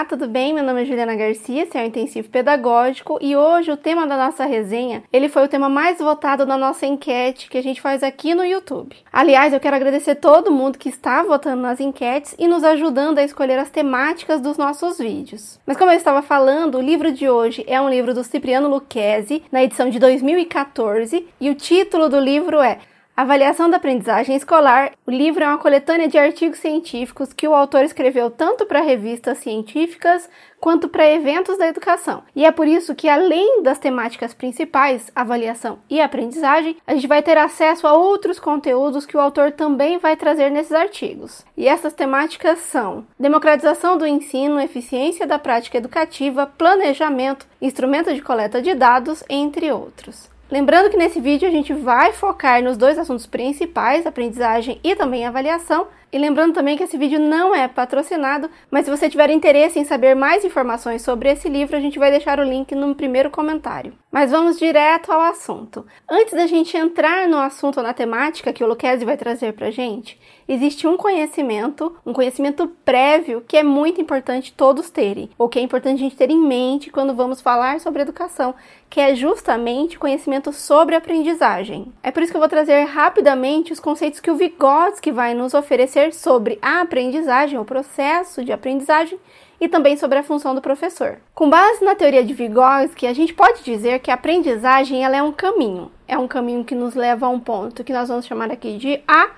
Olá, tudo bem? Meu nome é Juliana Garcia, esse é o Intensivo Pedagógico e hoje o tema da nossa resenha, ele foi o tema mais votado na nossa enquete que a gente faz aqui no YouTube. Aliás, eu quero agradecer todo mundo que está votando nas enquetes e nos ajudando a escolher as temáticas dos nossos vídeos. Mas como eu estava falando, o livro de hoje é um livro do Cipriano Lucchesi, na edição de 2014, e o título do livro é Avaliação da aprendizagem escolar. O livro é uma coletânea de artigos científicos que o autor escreveu tanto para revistas científicas quanto para eventos da educação. E é por isso que, além das temáticas principais, avaliação e aprendizagem, a gente vai ter acesso a outros conteúdos que o autor também vai trazer nesses artigos. E essas temáticas são democratização do ensino, eficiência da prática educativa, planejamento, instrumento de coleta de dados, entre outros. Lembrando que nesse vídeo a gente vai focar nos dois assuntos principais, aprendizagem e também avaliação, e lembrando também que esse vídeo não é patrocinado, mas se você tiver interesse em saber mais informações sobre esse livro, a gente vai deixar o link no primeiro comentário. Mas vamos direto ao assunto. Antes da gente entrar no assunto, na temática que o Lucchesi vai trazer pra gente, existe um conhecimento, um conhecimento prévio que é muito importante todos terem, ou que é importante a gente ter em mente quando vamos falar sobre educação, que é justamente conhecimento sobre aprendizagem. É por isso que eu vou trazer rapidamente os conceitos que o Vygotsky vai nos oferecer sobre a aprendizagem, o processo de aprendizagem e também sobre a função do professor. Com base na teoria de Vygotsky, a gente pode dizer que a aprendizagem ela é um caminho. É um caminho que nos leva a um ponto que nós vamos chamar aqui de A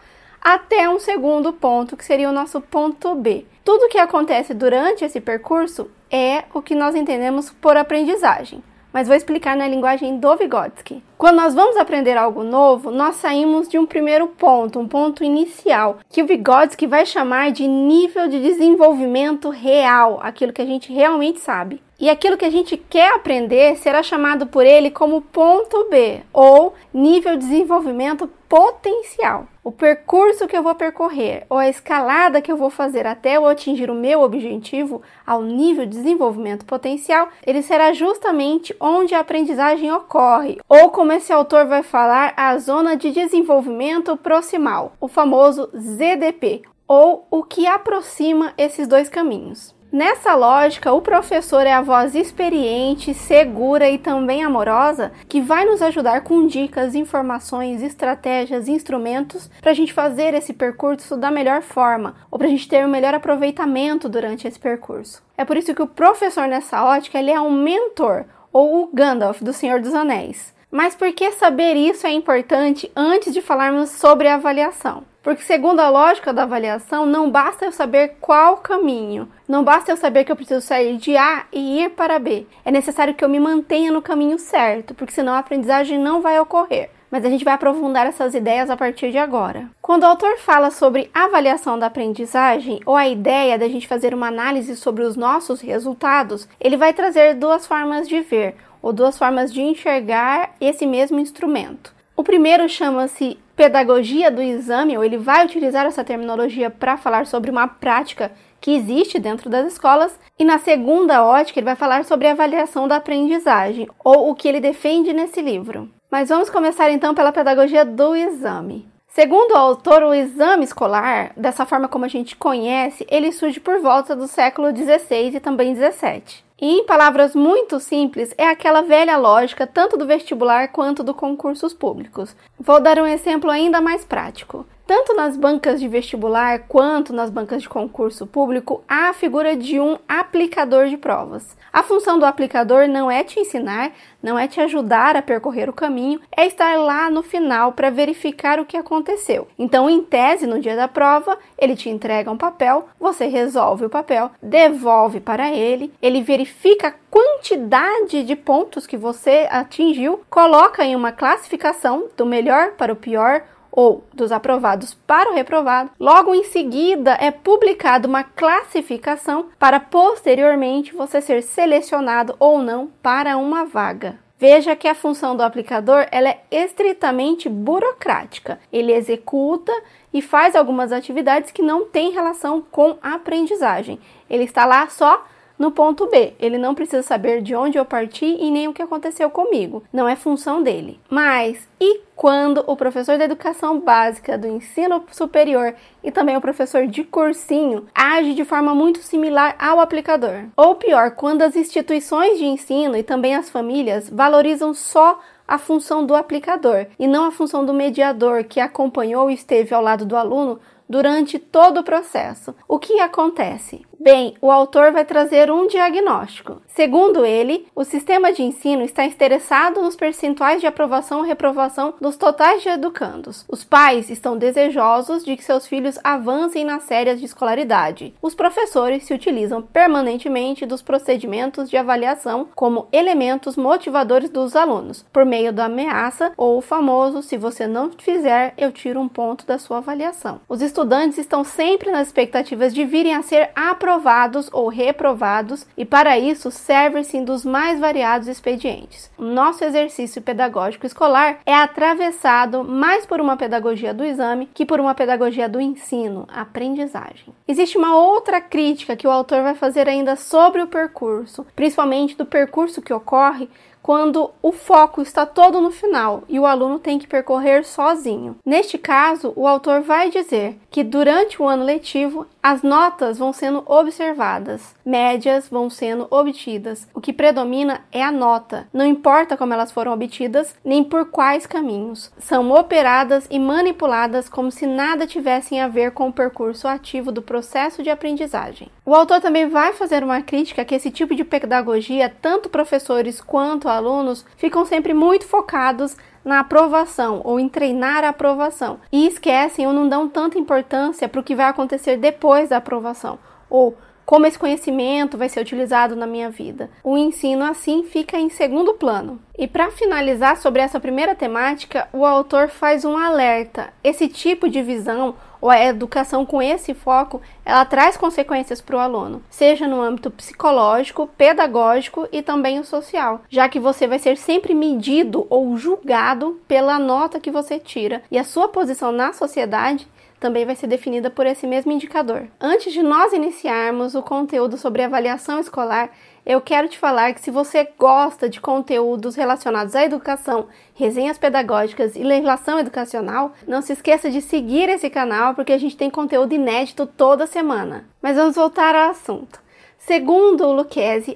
até um segundo ponto, que seria o nosso ponto B. Tudo que acontece durante esse percurso é o que nós entendemos por aprendizagem mas vou explicar na linguagem do Vygotsky. Quando nós vamos aprender algo novo, nós saímos de um primeiro ponto, um ponto inicial, que o Vygotsky vai chamar de nível de desenvolvimento real, aquilo que a gente realmente sabe. E aquilo que a gente quer aprender será chamado por ele como ponto B, ou nível de desenvolvimento potencial. O percurso que eu vou percorrer, ou a escalada que eu vou fazer até eu atingir o meu objetivo, ao nível de desenvolvimento potencial, ele será justamente onde a aprendizagem ocorre, ou como esse autor vai falar, a zona de desenvolvimento proximal, o famoso ZDP, ou o que aproxima esses dois caminhos. Nessa lógica, o professor é a voz experiente, segura e também amorosa que vai nos ajudar com dicas, informações, estratégias, instrumentos para a gente fazer esse percurso da melhor forma ou para a gente ter o um melhor aproveitamento durante esse percurso. É por isso que o professor nessa ótica ele é um mentor ou o Gandalf do Senhor dos Anéis. Mas por que saber isso é importante antes de falarmos sobre a avaliação? Porque, segundo a lógica da avaliação, não basta eu saber qual caminho, não basta eu saber que eu preciso sair de A e ir para B. É necessário que eu me mantenha no caminho certo, porque senão a aprendizagem não vai ocorrer. Mas a gente vai aprofundar essas ideias a partir de agora. Quando o autor fala sobre avaliação da aprendizagem, ou a ideia da gente fazer uma análise sobre os nossos resultados, ele vai trazer duas formas de ver, ou duas formas de enxergar esse mesmo instrumento. O primeiro chama-se pedagogia do exame, ou ele vai utilizar essa terminologia para falar sobre uma prática que existe dentro das escolas, e na segunda ótica ele vai falar sobre a avaliação da aprendizagem, ou o que ele defende nesse livro. Mas vamos começar então pela pedagogia do exame. Segundo o autor, o exame escolar, dessa forma como a gente conhece, ele surge por volta do século XVI e também XVII. E em palavras muito simples, é aquela velha lógica tanto do vestibular quanto do concursos públicos. Vou dar um exemplo ainda mais prático. Tanto nas bancas de vestibular quanto nas bancas de concurso público, há a figura de um aplicador de provas. A função do aplicador não é te ensinar, não é te ajudar a percorrer o caminho, é estar lá no final para verificar o que aconteceu. Então, em tese, no dia da prova, ele te entrega um papel, você resolve o papel, devolve para ele, ele verifica a quantidade de pontos que você atingiu, coloca em uma classificação do melhor para o pior ou dos aprovados para o reprovado, logo em seguida é publicada uma classificação para posteriormente você ser selecionado ou não para uma vaga. Veja que a função do aplicador ela é estritamente burocrática. Ele executa e faz algumas atividades que não têm relação com aprendizagem. Ele está lá só no ponto B. Ele não precisa saber de onde eu parti e nem o que aconteceu comigo. Não é função dele. Mas e quando o professor da educação básica, do ensino superior e também o professor de cursinho age de forma muito similar ao aplicador? Ou pior, quando as instituições de ensino e também as famílias valorizam só a função do aplicador e não a função do mediador que acompanhou e esteve ao lado do aluno durante todo o processo. O que acontece? Bem, o autor vai trazer um diagnóstico. Segundo ele, o sistema de ensino está interessado nos percentuais de aprovação ou reprovação dos totais de educandos. Os pais estão desejosos de que seus filhos avancem nas séries de escolaridade. Os professores se utilizam permanentemente dos procedimentos de avaliação como elementos motivadores dos alunos, por meio da ameaça ou o famoso: se você não fizer, eu tiro um ponto da sua avaliação. Os estudantes estão sempre nas expectativas de virem a ser aprovados aprovados ou reprovados, e para isso servem-se dos mais variados expedientes. Nosso exercício pedagógico escolar é atravessado mais por uma pedagogia do exame que por uma pedagogia do ensino, aprendizagem. Existe uma outra crítica que o autor vai fazer ainda sobre o percurso, principalmente do percurso que ocorre quando o foco está todo no final e o aluno tem que percorrer sozinho. Neste caso, o autor vai dizer que durante o ano letivo as notas vão sendo observadas, médias vão sendo obtidas. O que predomina é a nota, não importa como elas foram obtidas nem por quais caminhos. São operadas e manipuladas como se nada tivessem a ver com o percurso ativo do processo de aprendizagem. O autor também vai fazer uma crítica que esse tipo de pedagogia, tanto professores quanto alunos, ficam sempre muito focados na aprovação ou em treinar a aprovação e esquecem ou não dão tanta importância para o que vai acontecer depois da aprovação ou como esse conhecimento vai ser utilizado na minha vida. O ensino assim fica em segundo plano. E para finalizar sobre essa primeira temática, o autor faz um alerta. Esse tipo de visão ou a educação com esse foco, ela traz consequências para o aluno, seja no âmbito psicológico, pedagógico e também o social, já que você vai ser sempre medido ou julgado pela nota que você tira e a sua posição na sociedade também vai ser definida por esse mesmo indicador. Antes de nós iniciarmos o conteúdo sobre avaliação escolar, eu quero te falar que se você gosta de conteúdos relacionados à educação, resenhas pedagógicas e legislação educacional, não se esqueça de seguir esse canal porque a gente tem conteúdo inédito toda semana. Mas vamos voltar ao assunto. Segundo o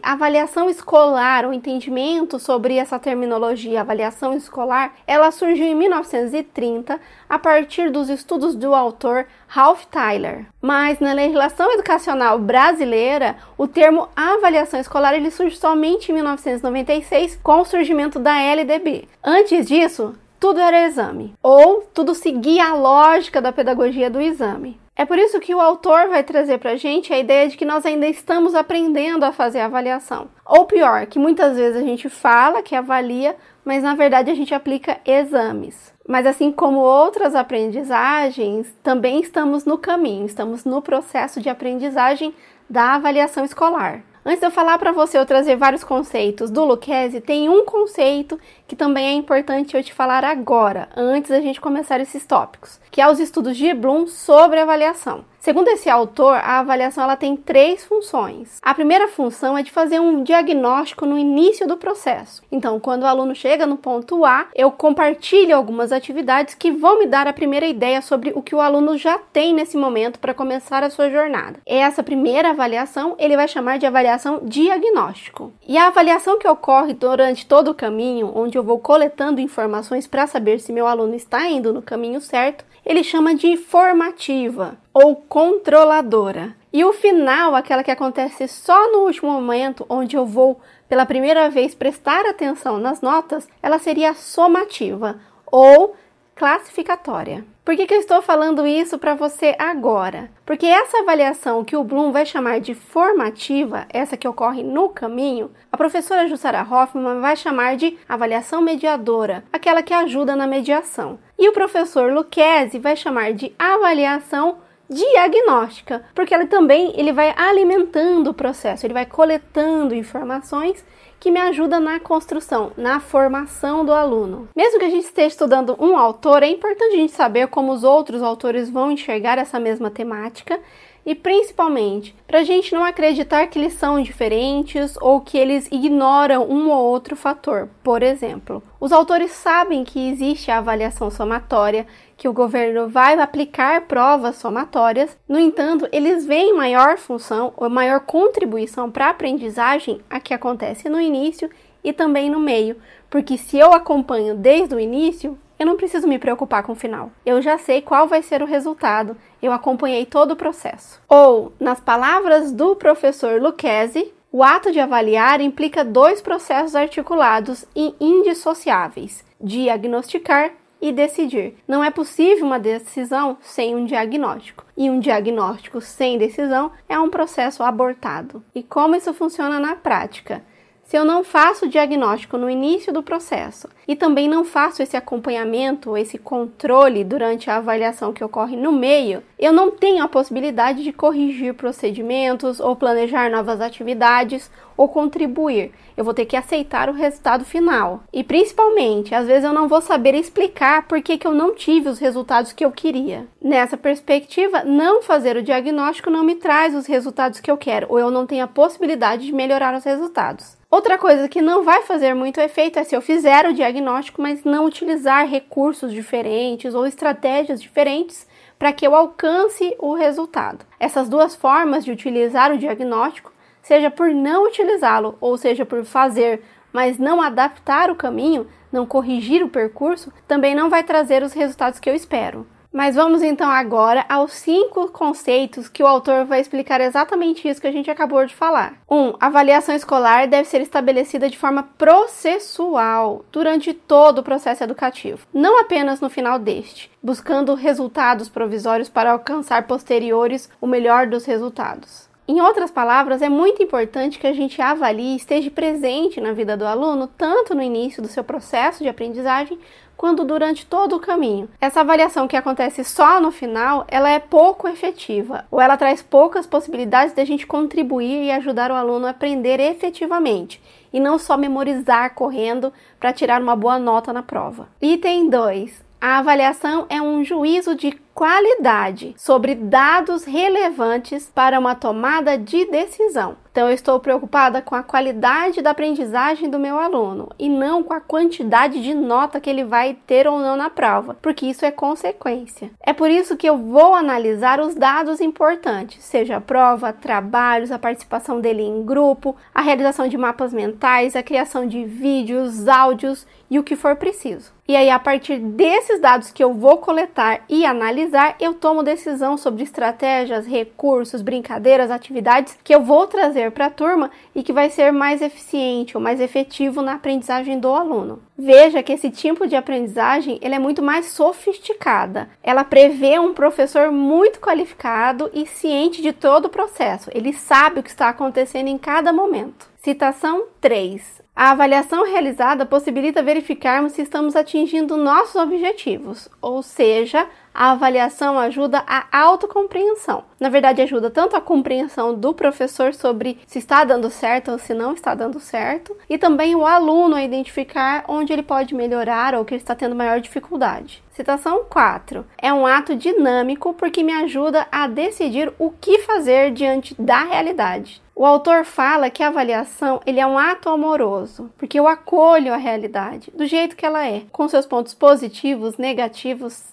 a avaliação escolar, o entendimento sobre essa terminologia avaliação escolar, ela surgiu em 1930 a partir dos estudos do autor Ralph Tyler. Mas na legislação educacional brasileira, o termo avaliação escolar ele surge somente em 1996 com o surgimento da LDB. Antes disso, tudo era exame, ou tudo seguia a lógica da pedagogia do exame. É por isso que o autor vai trazer para a gente a ideia de que nós ainda estamos aprendendo a fazer a avaliação. Ou pior, que muitas vezes a gente fala que avalia, mas na verdade a gente aplica exames. Mas assim como outras aprendizagens, também estamos no caminho, estamos no processo de aprendizagem da avaliação escolar. Antes de eu falar para você, eu trazer vários conceitos do Lucchese, tem um conceito que também é importante eu te falar agora, antes da gente começar esses tópicos, que é os estudos de Bloom sobre avaliação. Segundo esse autor, a avaliação ela tem três funções. A primeira função é de fazer um diagnóstico no início do processo. Então, quando o aluno chega no ponto A, eu compartilho algumas atividades que vão me dar a primeira ideia sobre o que o aluno já tem nesse momento para começar a sua jornada. Essa primeira avaliação ele vai chamar de avaliação diagnóstico. E a avaliação que ocorre durante todo o caminho, onde eu vou coletando informações para saber se meu aluno está indo no caminho certo, ele chama de formativa ou controladora. E o final, aquela que acontece só no último momento, onde eu vou pela primeira vez prestar atenção nas notas, ela seria somativa ou classificatória. Por que, que eu estou falando isso para você agora? Porque essa avaliação que o Bloom vai chamar de formativa, essa que ocorre no caminho, a professora Jussara Hoffman vai chamar de avaliação mediadora, aquela que ajuda na mediação. E o professor Lucchesi vai chamar de avaliação diagnóstica, porque ele também ele vai alimentando o processo, ele vai coletando informações que me ajuda na construção, na formação do aluno. Mesmo que a gente esteja estudando um autor, é importante a gente saber como os outros autores vão enxergar essa mesma temática e principalmente para a gente não acreditar que eles são diferentes ou que eles ignoram um ou outro fator. Por exemplo, os autores sabem que existe a avaliação somatória, que o governo vai aplicar provas somatórias, no entanto, eles veem maior função ou maior contribuição para a aprendizagem a que acontece no início e também no meio, porque se eu acompanho desde o início, eu não preciso me preocupar com o final. Eu já sei qual vai ser o resultado. Eu acompanhei todo o processo. Ou, nas palavras do professor Lucchesi, o ato de avaliar implica dois processos articulados e indissociáveis: diagnosticar e decidir. Não é possível uma decisão sem um diagnóstico. E um diagnóstico sem decisão é um processo abortado. E como isso funciona na prática? Se eu não faço o diagnóstico no início do processo e também não faço esse acompanhamento, esse controle durante a avaliação que ocorre no meio, eu não tenho a possibilidade de corrigir procedimentos ou planejar novas atividades ou contribuir. Eu vou ter que aceitar o resultado final. E principalmente, às vezes eu não vou saber explicar por que, que eu não tive os resultados que eu queria. Nessa perspectiva, não fazer o diagnóstico não me traz os resultados que eu quero, ou eu não tenho a possibilidade de melhorar os resultados. Outra coisa que não vai fazer muito efeito é se eu fizer o diagnóstico, mas não utilizar recursos diferentes ou estratégias diferentes para que eu alcance o resultado. Essas duas formas de utilizar o diagnóstico, seja por não utilizá-lo ou seja por fazer, mas não adaptar o caminho, não corrigir o percurso, também não vai trazer os resultados que eu espero. Mas vamos então agora aos cinco conceitos que o autor vai explicar exatamente isso que a gente acabou de falar. 1. Um, avaliação escolar deve ser estabelecida de forma processual durante todo o processo educativo, não apenas no final deste, buscando resultados provisórios para alcançar posteriores o melhor dos resultados. Em outras palavras, é muito importante que a gente avalie e esteja presente na vida do aluno, tanto no início do seu processo de aprendizagem, quanto durante todo o caminho. Essa avaliação que acontece só no final, ela é pouco efetiva, ou ela traz poucas possibilidades de a gente contribuir e ajudar o aluno a aprender efetivamente, e não só memorizar correndo para tirar uma boa nota na prova. Item 2. A avaliação é um juízo de qualidade sobre dados relevantes para uma tomada de decisão. Então, eu estou preocupada com a qualidade da aprendizagem do meu aluno e não com a quantidade de nota que ele vai ter ou não na prova, porque isso é consequência. É por isso que eu vou analisar os dados importantes, seja a prova, trabalhos, a participação dele em grupo, a realização de mapas mentais, a criação de vídeos, áudios e o que for preciso. E aí, a partir desses dados que eu vou coletar e analisar, eu tomo decisão sobre estratégias, recursos, brincadeiras, atividades que eu vou trazer para a turma e que vai ser mais eficiente ou mais efetivo na aprendizagem do aluno. Veja que esse tipo de aprendizagem ele é muito mais sofisticada. Ela prevê um professor muito qualificado e ciente de todo o processo. Ele sabe o que está acontecendo em cada momento. Citação 3. A avaliação realizada possibilita verificarmos se estamos atingindo nossos objetivos, ou seja, a avaliação ajuda a autocompreensão. Na verdade, ajuda tanto a compreensão do professor sobre se está dando certo ou se não está dando certo, e também o aluno a identificar onde ele pode melhorar ou que ele está tendo maior dificuldade. Citação 4. É um ato dinâmico porque me ajuda a decidir o que fazer diante da realidade. O autor fala que a avaliação ele é um ato amoroso, porque eu acolho a realidade do jeito que ela é, com seus pontos positivos, negativos,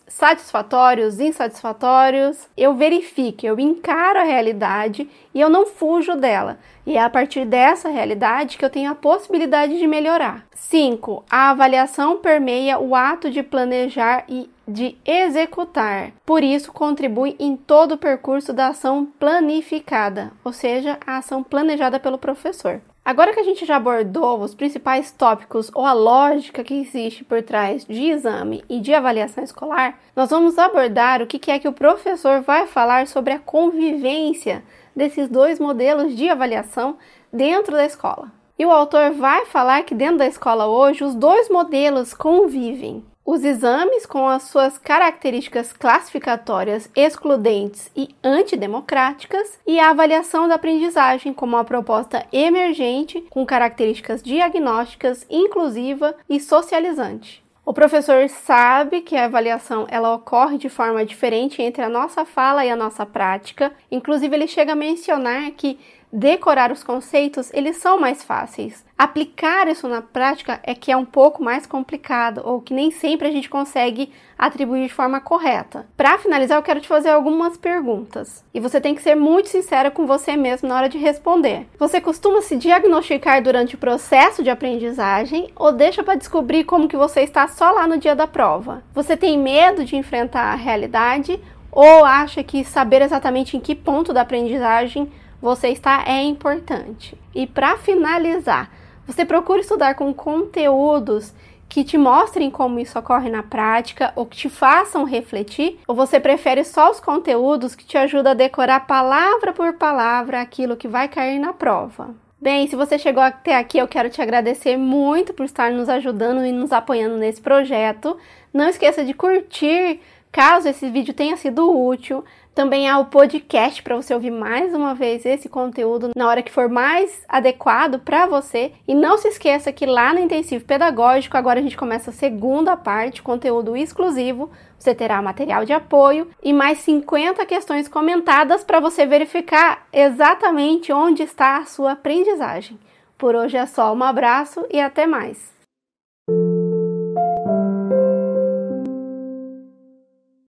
satisfatórios, insatisfatórios. Eu verifico, eu encaro a realidade e eu não fujo dela. E é a partir dessa realidade que eu tenho a possibilidade de melhorar. 5. A avaliação permeia o ato de planejar e de executar. Por isso, contribui em todo o percurso da ação planificada, ou seja, a ação planejada pelo professor. Agora que a gente já abordou os principais tópicos ou a lógica que existe por trás de exame e de avaliação escolar, nós vamos abordar o que é que o professor vai falar sobre a convivência desses dois modelos de avaliação dentro da escola. E o autor vai falar que dentro da escola hoje os dois modelos convivem. Os exames, com as suas características classificatórias excludentes e antidemocráticas, e a avaliação da aprendizagem como uma proposta emergente com características diagnósticas, inclusiva e socializante. O professor sabe que a avaliação ela ocorre de forma diferente entre a nossa fala e a nossa prática. Inclusive, ele chega a mencionar que decorar os conceitos, eles são mais fáceis. Aplicar isso na prática é que é um pouco mais complicado ou que nem sempre a gente consegue atribuir de forma correta. Para finalizar, eu quero te fazer algumas perguntas e você tem que ser muito sincera com você mesmo na hora de responder. Você costuma se diagnosticar durante o processo de aprendizagem ou deixa para descobrir como que você está só lá no dia da prova? Você tem medo de enfrentar a realidade ou acha que saber exatamente em que ponto da aprendizagem você está é importante. E para finalizar, você procura estudar com conteúdos que te mostrem como isso ocorre na prática ou que te façam refletir, ou você prefere só os conteúdos que te ajudam a decorar palavra por palavra aquilo que vai cair na prova? Bem, se você chegou até aqui, eu quero te agradecer muito por estar nos ajudando e nos apoiando nesse projeto. Não esqueça de curtir caso esse vídeo tenha sido útil. Também há o podcast para você ouvir mais uma vez esse conteúdo na hora que for mais adequado para você. E não se esqueça que lá no intensivo pedagógico agora a gente começa a segunda parte, conteúdo exclusivo. Você terá material de apoio e mais 50 questões comentadas para você verificar exatamente onde está a sua aprendizagem. Por hoje é só, um abraço e até mais.